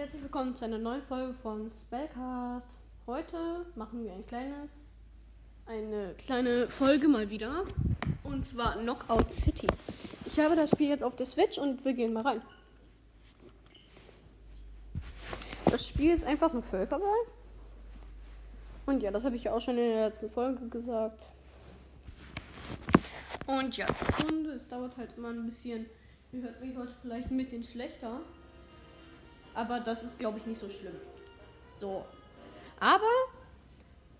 herzlich willkommen zu einer neuen Folge von Spellcast. Heute machen wir ein kleines, eine kleine Folge mal wieder. Und zwar Knockout City. Ich habe das Spiel jetzt auf der Switch und wir gehen mal rein. Das Spiel ist einfach nur Völkerball. Und ja, das habe ich ja auch schon in der letzten Folge gesagt. Und ja, Sekunde, es dauert halt immer ein bisschen. Ihr hört mich heute vielleicht ein bisschen schlechter. Aber das ist, glaube ich, nicht so schlimm. So. Aber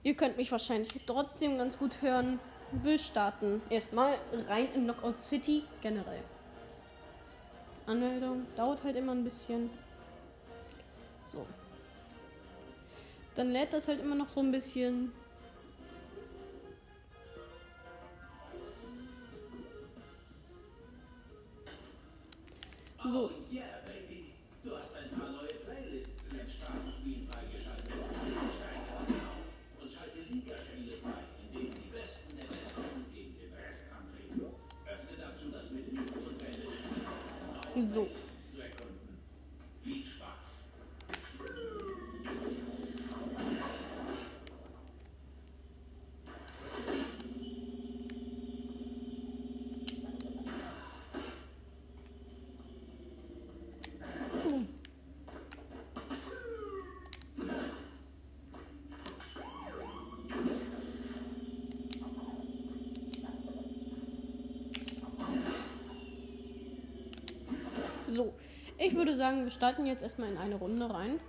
ihr könnt mich wahrscheinlich trotzdem ganz gut hören. Wir starten erstmal rein in Knockout City generell. Anmeldung dauert halt immer ein bisschen. So. Dann lädt das halt immer noch so ein bisschen. So. Yeah, Baby. Du hast ein paar neue Playlists in den Straßenspielen freigeschaltet. Steige auf und schalte Ligaspiele frei, in denen die Besten der Besten gegen den Rest antreten. Öffne dazu das Menü und wähle neue So. Playlists zu erkunden. Viel Spaß. So, ich würde sagen, wir starten jetzt erstmal in eine Runde rein.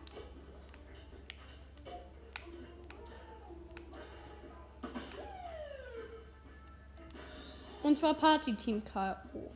Und zwar Party Team K.O.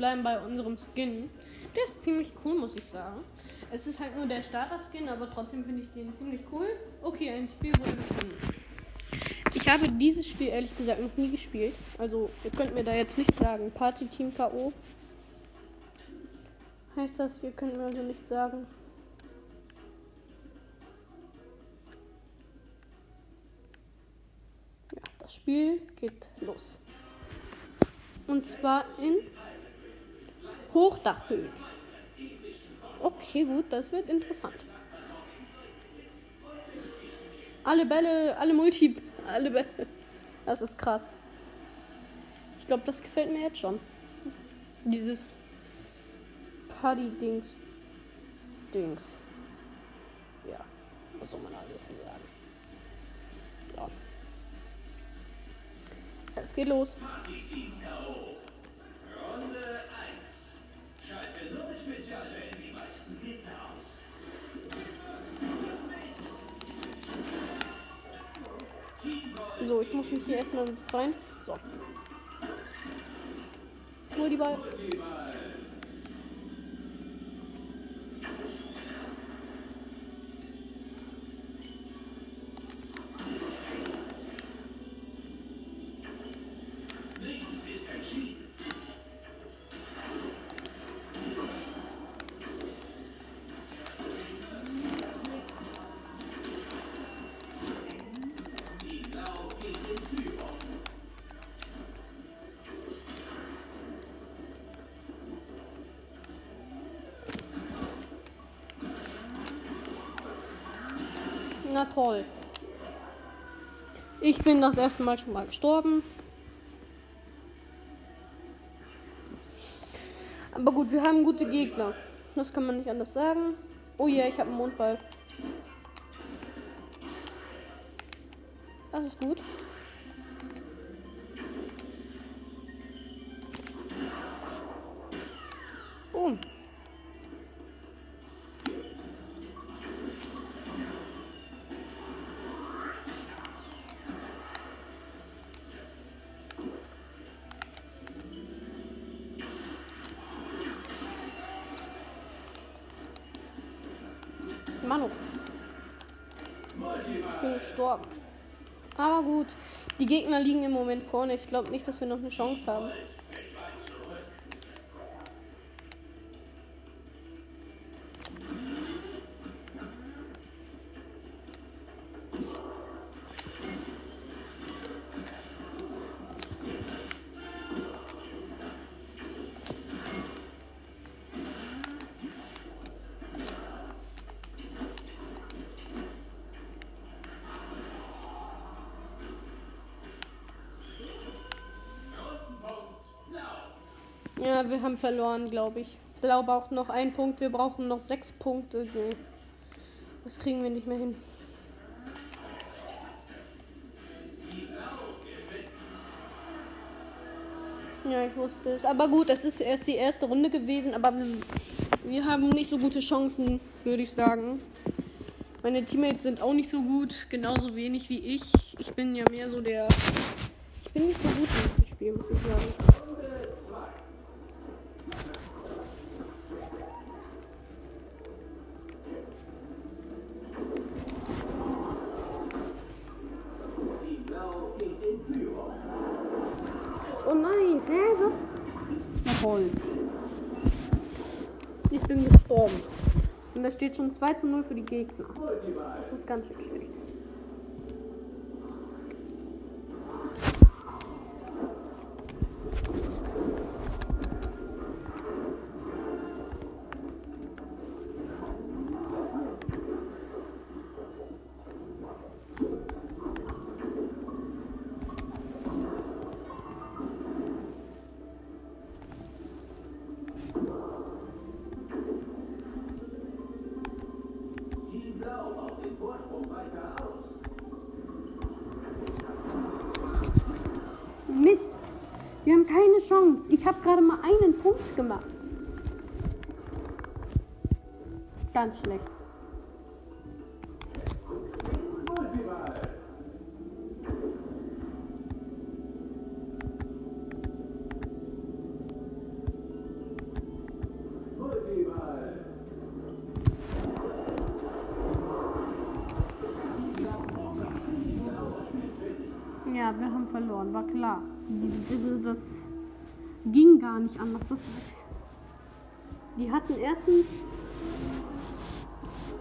bleiben bei unserem Skin. Der ist ziemlich cool, muss ich sagen. Es ist halt nur der Starter-Skin, aber trotzdem finde ich den ziemlich cool. Okay, ein Spiel wurde gefunden. Ich habe dieses Spiel ehrlich gesagt noch nie gespielt. Also, ihr könnt mir da jetzt nichts sagen. Party Team K.O. Heißt das, ihr könnt mir also nichts sagen. Ja, das Spiel geht los. Und zwar in Hochdachhöhen. Okay, gut, das wird interessant. Alle Bälle, alle Multi, alle Bälle. Das ist krass. Ich glaube, das gefällt mir jetzt schon. Dieses Party-Dings. Dings. Ja, was soll man alles sagen? So. Es geht los. So, ich muss mich hier erstmal befreien. So. Hol die Ball. Na toll. Ich bin das erste Mal schon mal gestorben. Aber gut, wir haben gute Gegner. Das kann man nicht anders sagen. Oh ja, ich habe einen Mondball. Gestorben. Aber gut, die Gegner liegen im Moment vorne. Ich glaube nicht, dass wir noch eine Chance haben. Wir haben verloren, glaube ich. Ich glaube auch noch ein Punkt. Wir brauchen noch sechs Punkte. Nee. Das kriegen wir nicht mehr hin. Ja, ich wusste es. Aber gut, das ist erst die erste Runde gewesen. Aber wir, haben nicht so gute Chancen, würde ich sagen. Meine Teammates sind auch nicht so gut. Genauso wenig wie ich. Ich bin ja mehr so der. Ich bin nicht so gut diesem Spiel, muss ich sagen. Die Blau geht in Führung. Oh nein, hä, was? Na toll. Ich bin gestorben. Und da steht schon 2 zu 0 für die Gegner. Das ist ganz schön schlecht. Habe gerade mal einen Punkt gemacht. Ganz schlecht. Die hatten erstens.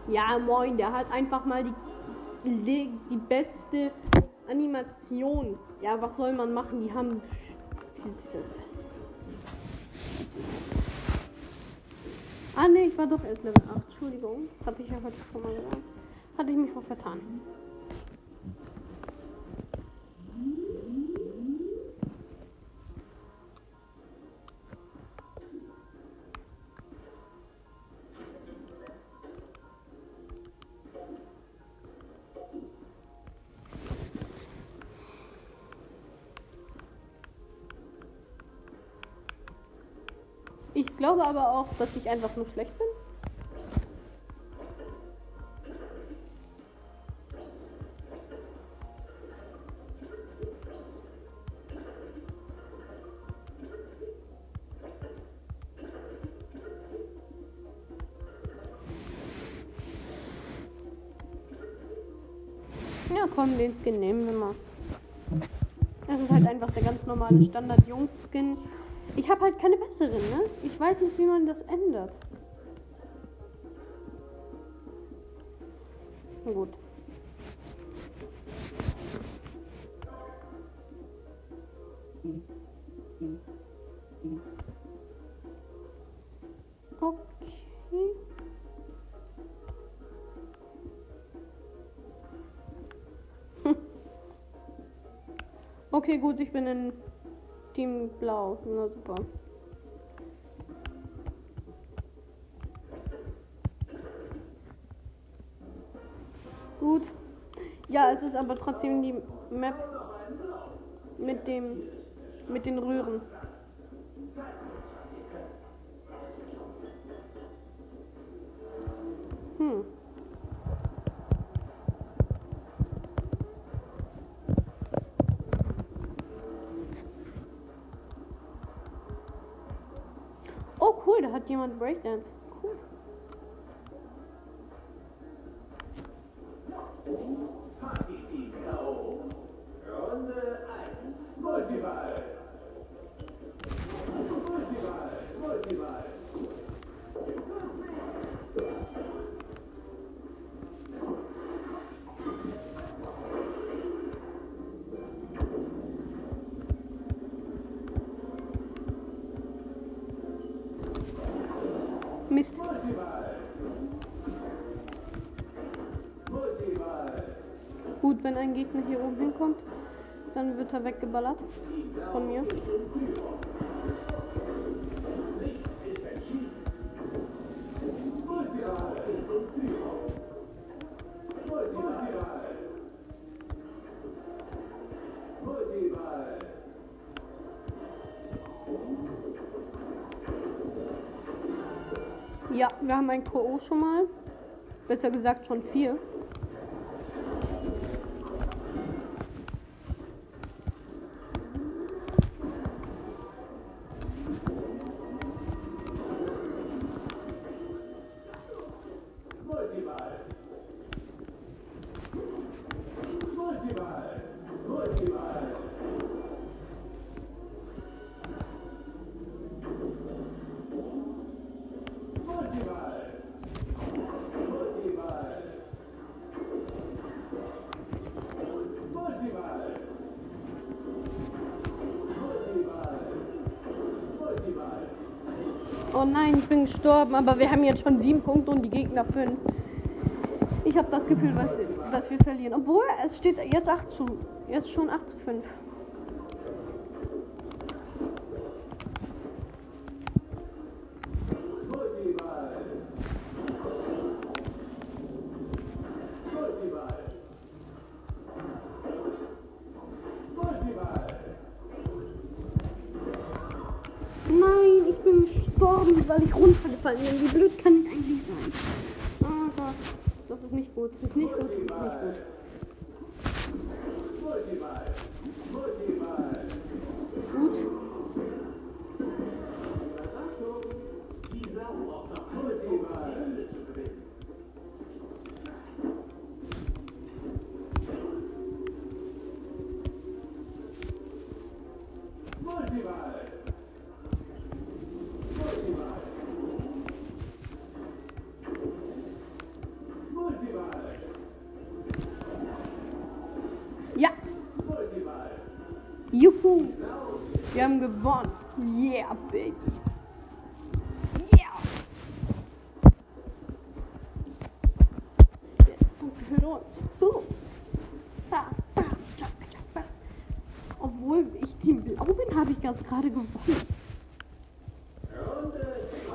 Ja, moin, der hat einfach mal die, die, beste Animation. Ja, was soll man machen? Die haben. Ah, ne, ich war doch erst Level 8. Entschuldigung. Hatte ich ja heute schon mal gesagt. Hatte ich mich wohl vertan. Ich glaube aber auch, dass ich einfach nur schlecht bin. Ja, komm, den Skin nehmen wir mal. Das ist halt einfach der ganz normale Standard-Jungs-Skin. Ich habe halt keine besseren, ne? Ich weiß nicht, wie man das ändert. Gut. Okay. Okay, gut, ich bin in Blau. Na super. Gut. Ja, es ist aber trotzdem die Map mit dem mit den Röhren. Oh cool, da hat jemand Breakdance. kommt, dann wird er weggeballert. Von mir. Ja, wir haben ein Ko schon mal. Besser gesagt schon vier. Gestorben, aber wir haben jetzt schon sieben Punkte und die Gegner fünf. Ich habe das Gefühl, dass, wir verlieren. Obwohl, es steht jetzt 8 zu. Jetzt schon 8 zu 5. Multiball. Multiball. Multiball. Nein, ich bin gestorben, weil bin. Wie blöd kann ich eigentlich sein? Oh Gott, das ist nicht gut. Das ist nicht gut. Das ist nicht gut. Yeah, baby. Obwohl ich Team Blau bin, habe ich ganz gerade gewonnen.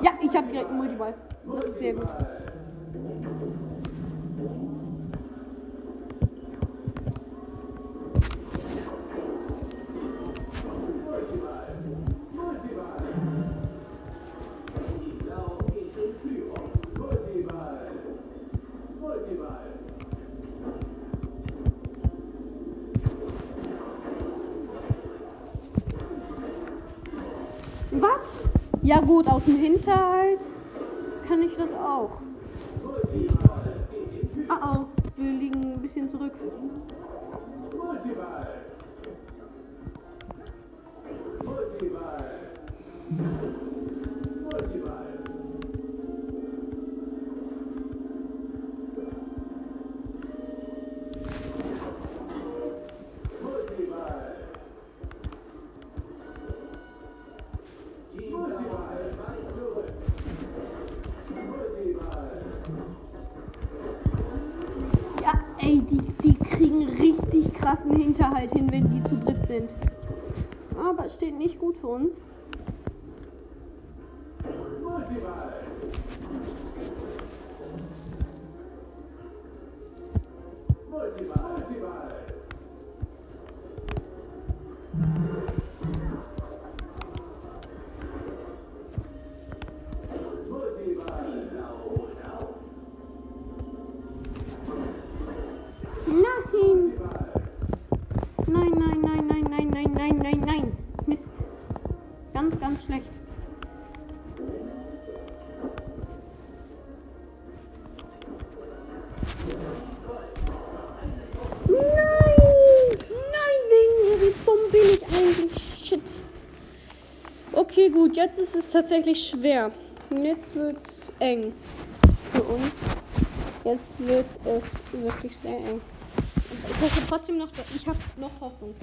Ja, ich habe direkt einen Multiball. Das ist sehr gut. Ja gut, aus dem Hinterhalt kann ich das auch. Oh oh, wir liegen ein bisschen zurück. Sind. Aber es steht nicht gut für uns. Jetzt ist es tatsächlich schwer. Jetzt wird's eng für uns. Jetzt wird es wirklich sehr eng. Ich hoffe trotzdem noch, ich habe noch Hoffnung.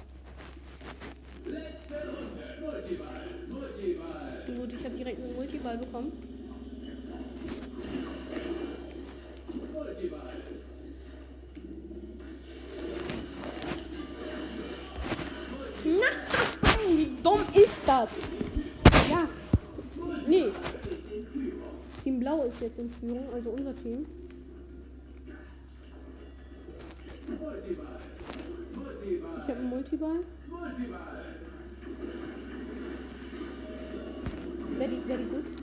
Letzte Runde. Multiball. Multiball. Gut, ich habe direkt einen Multiball bekommen. Multiball. Nein, wie dumm ist das? Nee. Team Blau ist jetzt in Führung, also unser Team. Ich habe einen Multiball. Multiball. Very, very gut.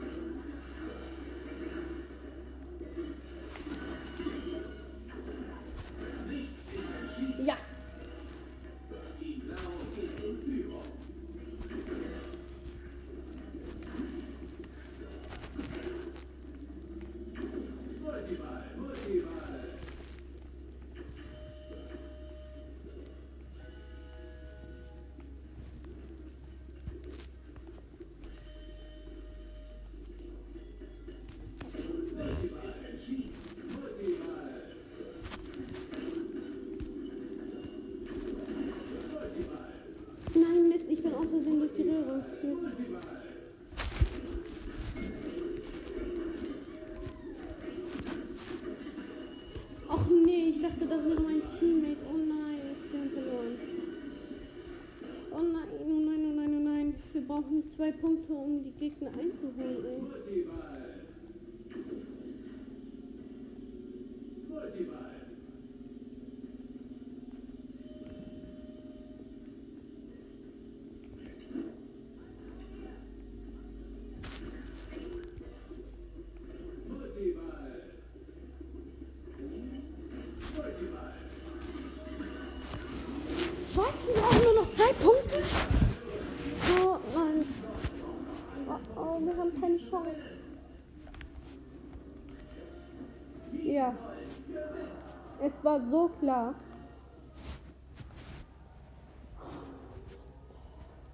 Zwei Punkte, um die Gegner einzuholen. Ey. Was? Wir brauchen nur noch zwei Punkte? Oh nein. Oh, oh, Chance. Ja. Es war so klar.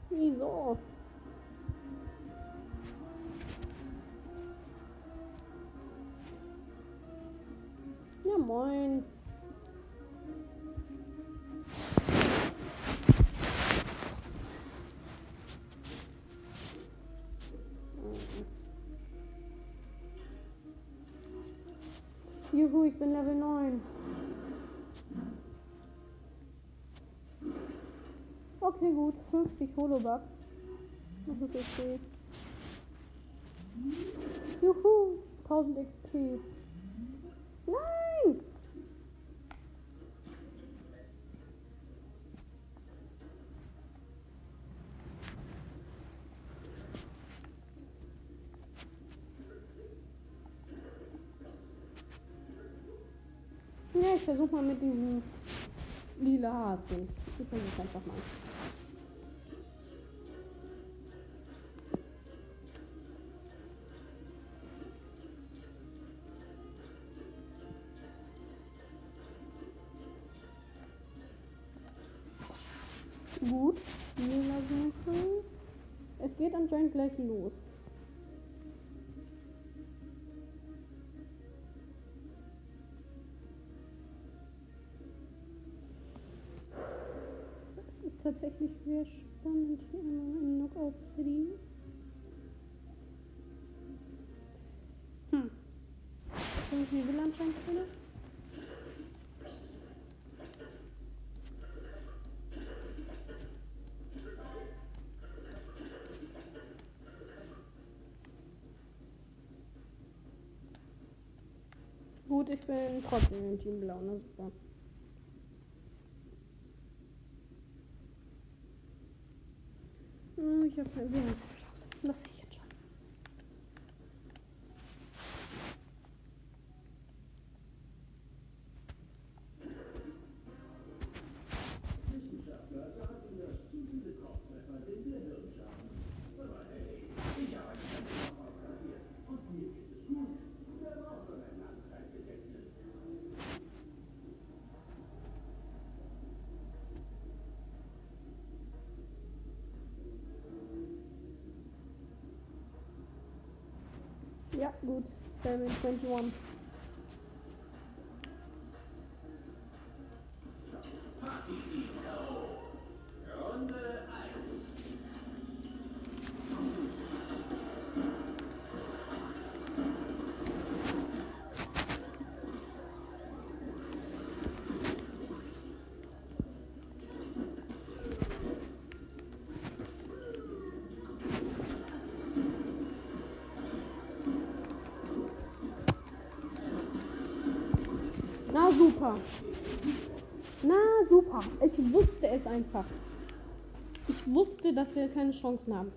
Wieso? Ja, moin. Juhu, ich bin Level 9. Okay, gut. 50 Holobucks. Das ist okay. Juhu, 1000 XP. Nein! Ja, ich versuche mal mit diesem lila Hasen. Ich versuche einfach mal. Gut, ich bin trotzdem im Team Blau, ne? Super. Hm, Ich keine Chance. 721 super. Na super. Ich wusste es einfach. Ich wusste, dass wir keine Chancen haben.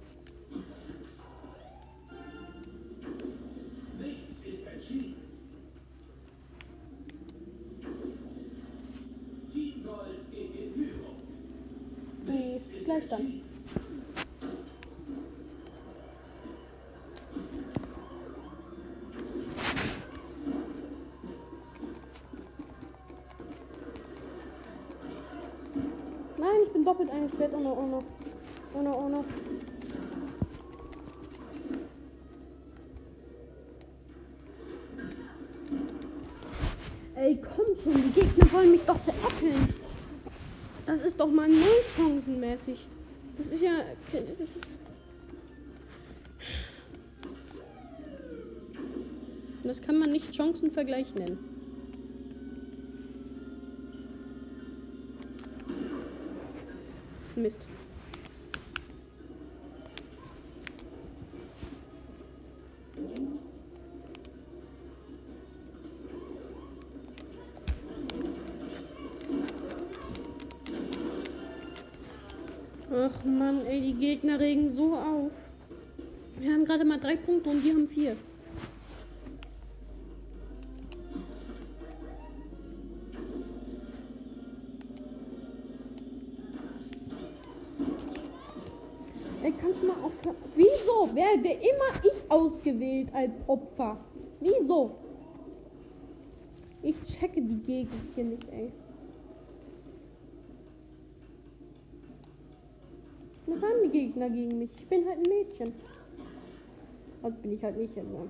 Chancenmäßig. Das ist ja. Das ist das kann man nicht Chancenvergleich nennen. Ach man, ey, die Gegner regen so auf. Wir haben gerade mal drei Punkte und die haben vier. Ey, kannst du mal aufhören? Wieso werde immer ich ausgewählt als Opfer? Wieso? Ich checke die Gegend hier nicht, ey. Was haben die Gegner gegen mich? Ich bin halt ein Mädchen. Also bin ich halt nicht immer.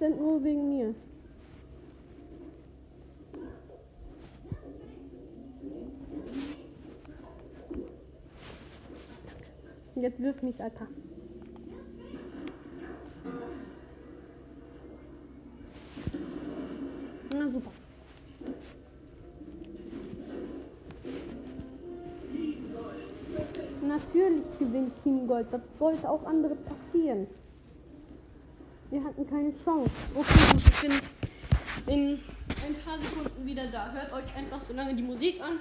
100% nur wegen mir. Jetzt wirf mich, Alter. Na super. Natürlich gewinnt Team Gold. Das sollte auch andere passieren. Wir hatten keine Chance. Okay, gut, ich bin in ein paar Sekunden wieder da. Hört euch einfach so lange die Musik an.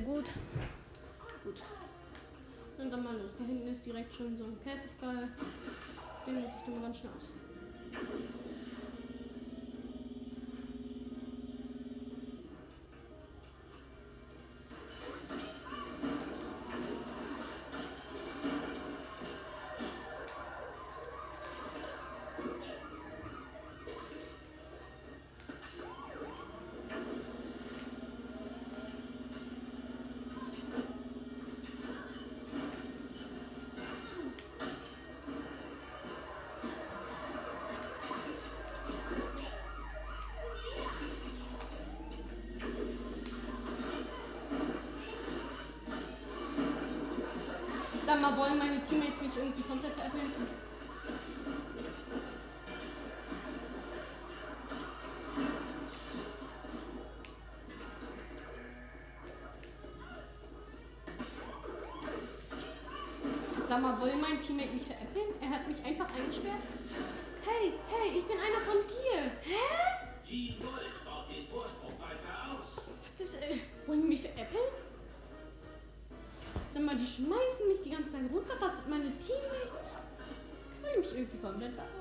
Sehr gut. Gut. Und dann mal los. Da hinten ist direkt schon so ein Käfigball. Den nutze ich dann ganz schnell aus. Sag mal, wollen meine Teammates mich irgendwie Das sind meine Teammates. Wollen mich irgendwie komplett verarschen?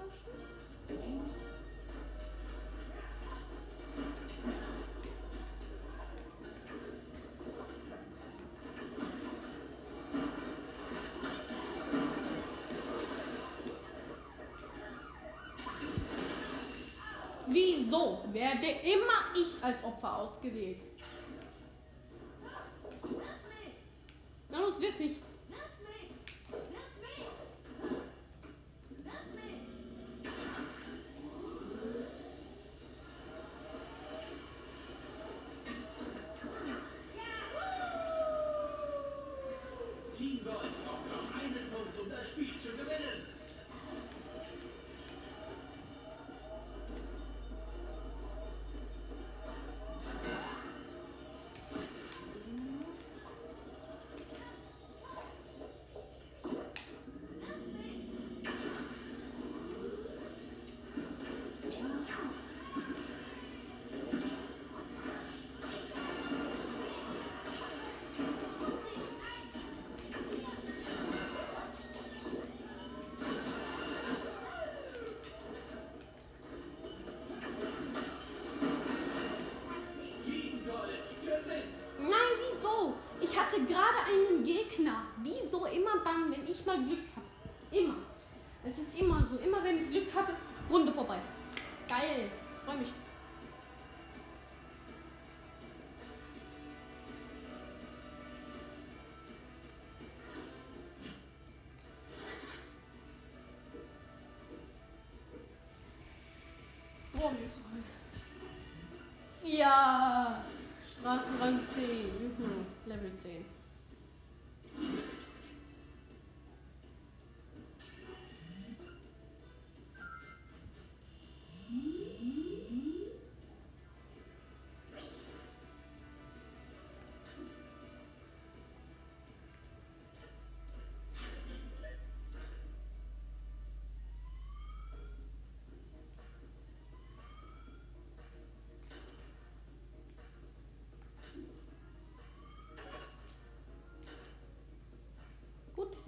Wieso werde immer ich als Opfer ausgewählt? Glück habe, Runde vorbei. Geil. Freue mich.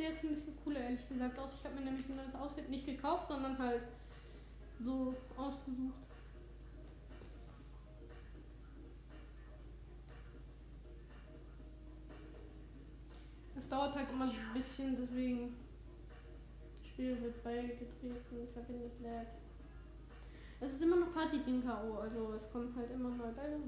Sehe jetzt ein bisschen cooler, ehrlich gesagt, aus. Ich habe mir nämlich ein neues Outfit nicht gekauft, sondern halt so ausgesucht. Es dauert halt immer ein bisschen, deswegen das Spiel wird beigetreten, verbindet lag. Es ist immer noch Party Team K.O., also es kommen halt immer neue Bälle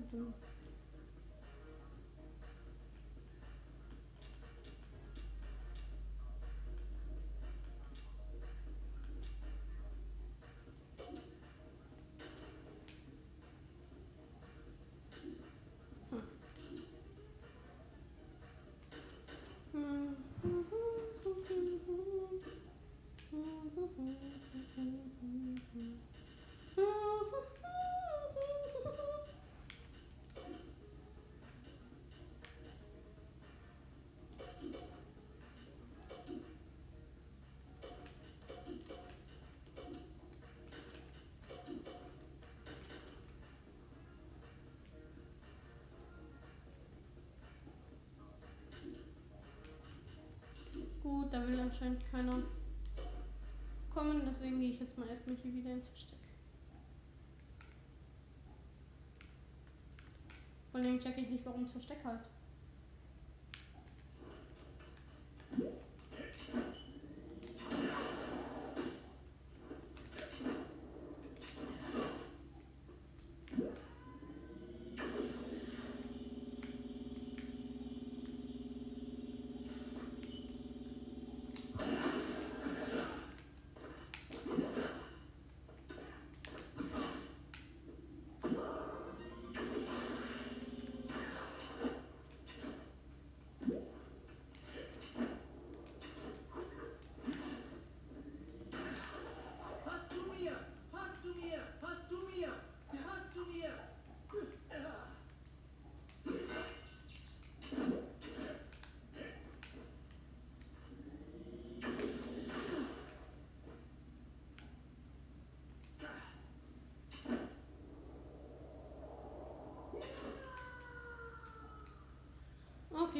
Gut, da will anscheinend keiner kommen, deswegen gehe ich jetzt mal erstmal hier wieder ins Versteck. Vor allem checke ich nicht, warum es Versteck heißt.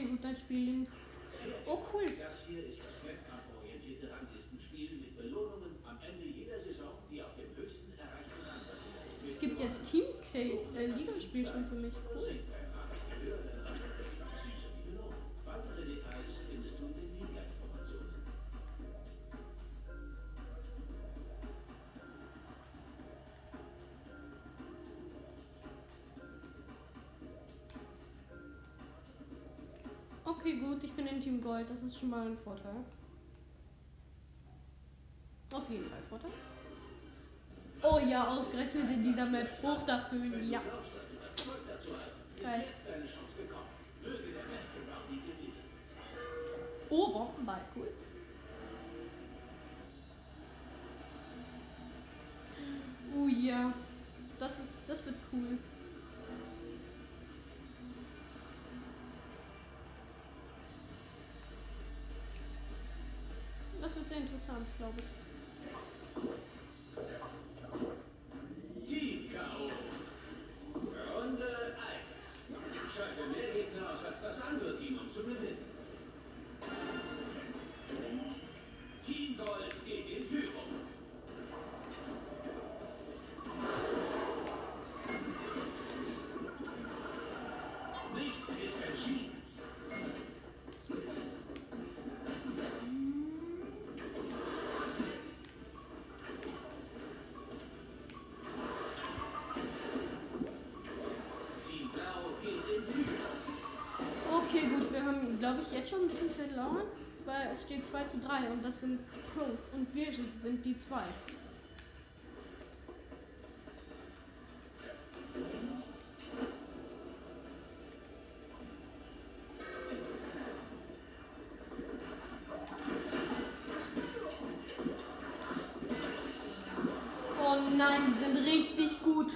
Okay, gut, dann spielen. Oh, cool. Das hier ist das wettkampforientierte Ranglistenspiel mit Belohnungen am Ende jeder Saison, die auf dem höchsten erreichten Rang. Es gibt jetzt Team K äh, Ligaspiel schon für mich. Cool. Okay, gut, ich bin in Team Gold. Das ist schon mal ein Vorteil. Auf jeden Fall Vorteil. Oh ja, ausgerechnet in dieser Map. Hochdachhöhen, ja. Geil. Oh, Bombenball, cool. Sehr interessant, glaube ich. Glaube ich, jetzt schon ein bisschen verloren, weil es steht 2 zu 3 und das sind Pros und wir sind die zwei. Oh nein, die sind richtig gut.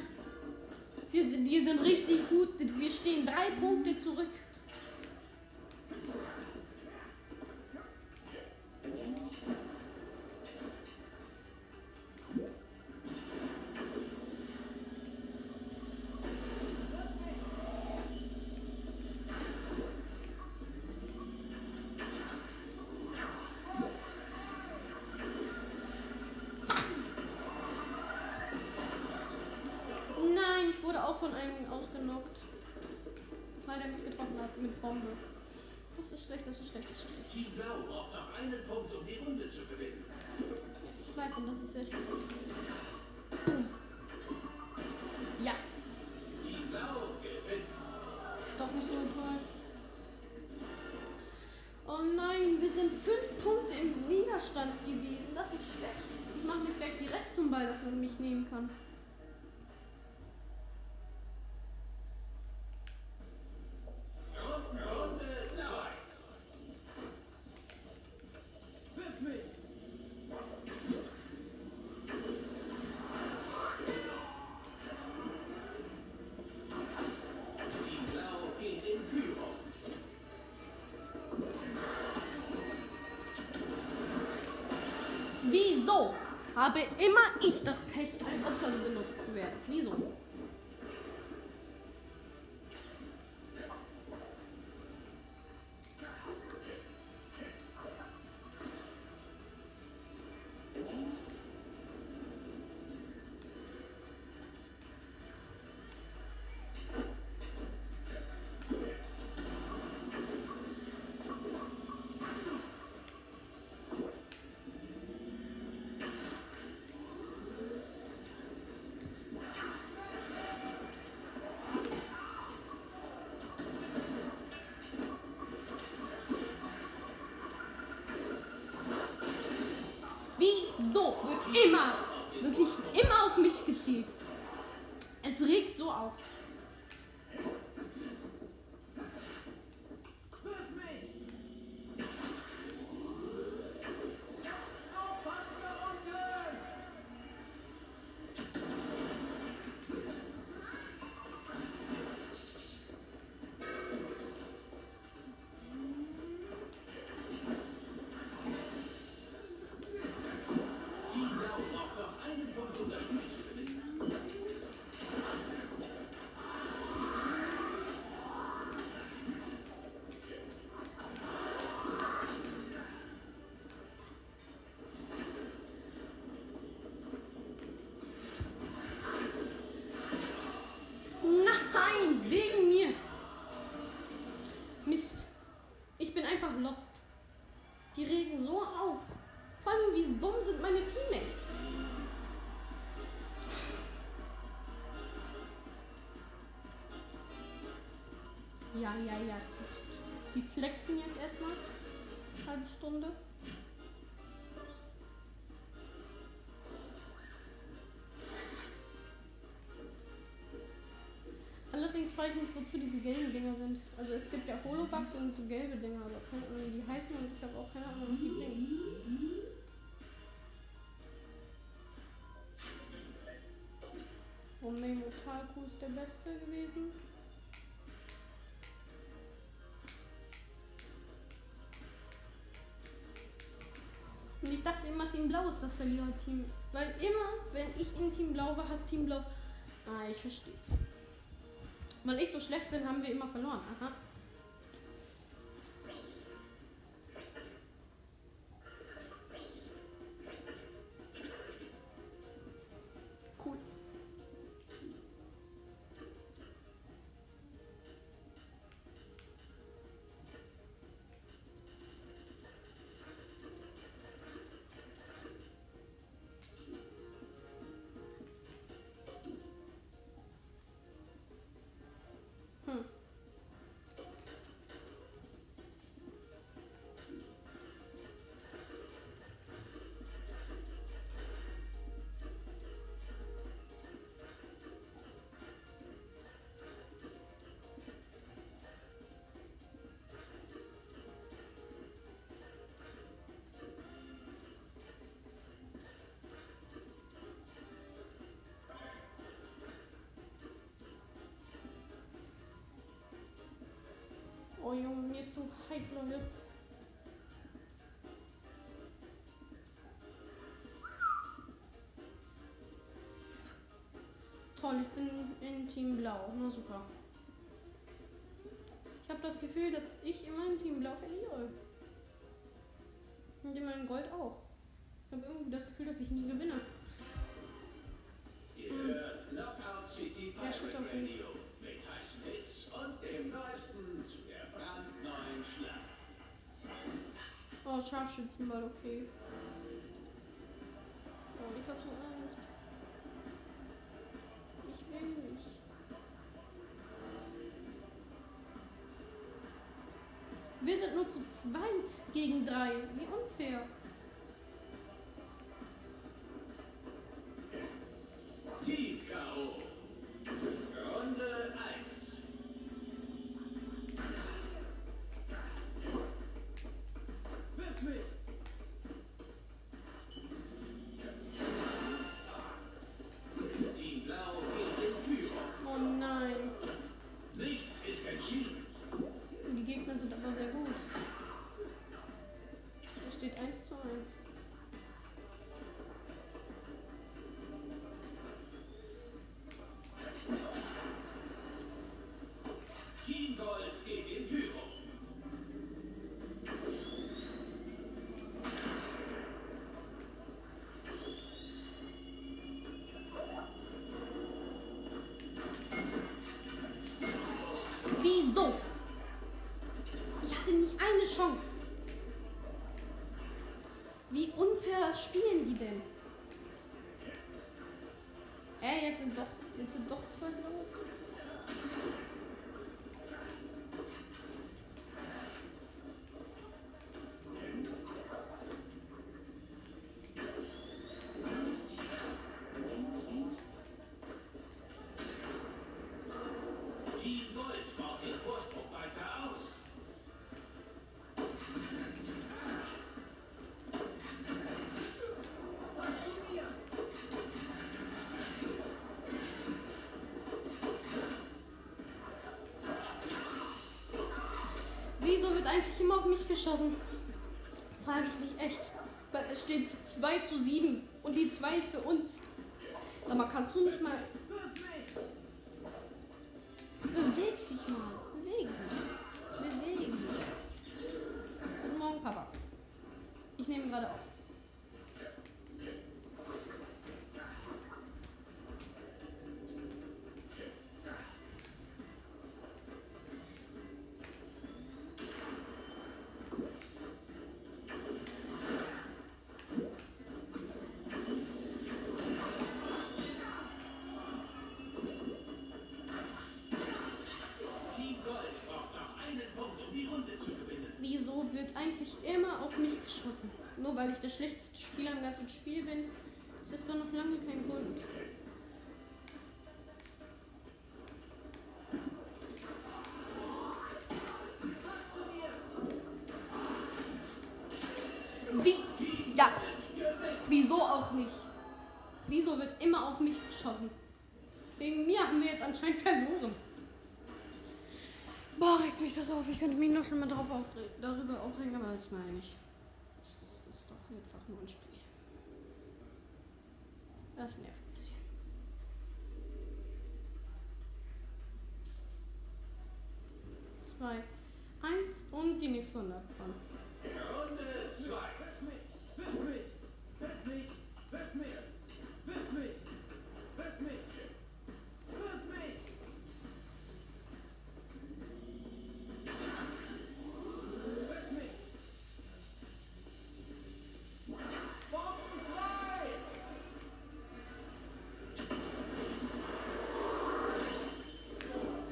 Wir sind, die sind richtig gut. Wir stehen drei Punkte zurück. Sind fünf Punkte im Niederstand gewesen. Das ist schlecht. Ich mache mich gleich direkt zum Ball, dass man mich nehmen kann. Habe immer ich das Pech, als Opfer benutzt zu werden? Wieso? Wieso regen so auf. Vor allem, wie dumm sind meine Teammates. Ja, ja, ja. Die flexen jetzt erstmal. Halbe Stunde. Frage ich mich, wozu diese gelben Dinger sind. Also es gibt ja Holobugs und so gelbe Dinger, aber keine Ahnung, wie die heißen und ich habe auch keine Ahnung, was die bringen. Romeo Talco ist der Beste gewesen. Und ich dachte immer, Team Blau ist das Verliererteam. Weil immer, wenn ich in Team Blau war, hat Team Blau. Ah, ich versteh's. Weil ich so schlecht bin, haben wir immer verloren. Aha. Oh Junge, mir ist so heiß, Leute. Toll, ich bin in Team Blau. Na super. Ich habe das Gefühl, dass ich immer in Team Blau verliere. Und immer in Gold auch. Ich habe irgendwie das Gefühl, dass ich nie gewinne. Ihr hört Knockout City Pirate. Radio Oh, Scharfschützenball, okay. Oh, ich hab so Angst. Ich will nicht. Wir sind nur zu zweit gegen drei. Wie unfair. Team eigentlich immer auf mich geschossen? Frage ich mich echt. Weil es steht 2 zu 7 und die 2 ist für uns. Mal, kannst du nicht mal. Weil ich der schlechteste Spieler im ganzen Spiel bin, ist das doch noch lange kein Grund. Wie? Ja. Wieso auch nicht? Wieso wird immer auf mich geschossen? Wegen mir haben wir jetzt anscheinend verloren. Boah, regt mich das auf. Ich könnte mich noch schlimmer drauf aufre darüber aufregen, aber das meine ich nicht. Das ist, das ist doch einfach nur ein Spiel. Das nervt ein bisschen. Zwei, eins und die nächste 100 von. Runde 2.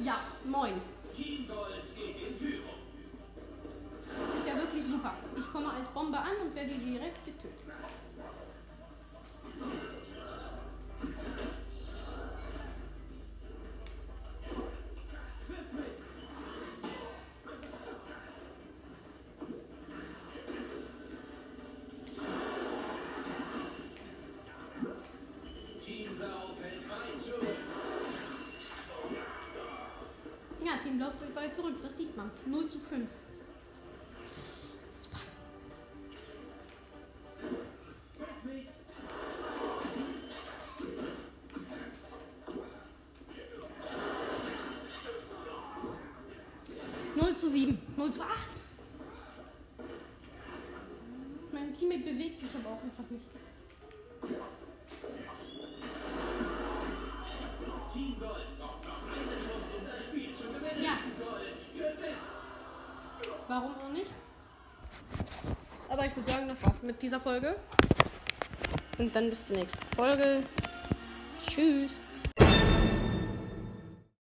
Ja, moin. Team Gold geht in Führung. Ist ja wirklich super. Ich komme als Bombe an und werde direkt getötet. Zurück, das sieht man. 0 zu 5. Null zu sieben, null zu acht. Mein Teammate bewegt sich aber auch einfach nicht. Mit dieser Folge. Und dann bis zur nächsten Folge. Tschüss.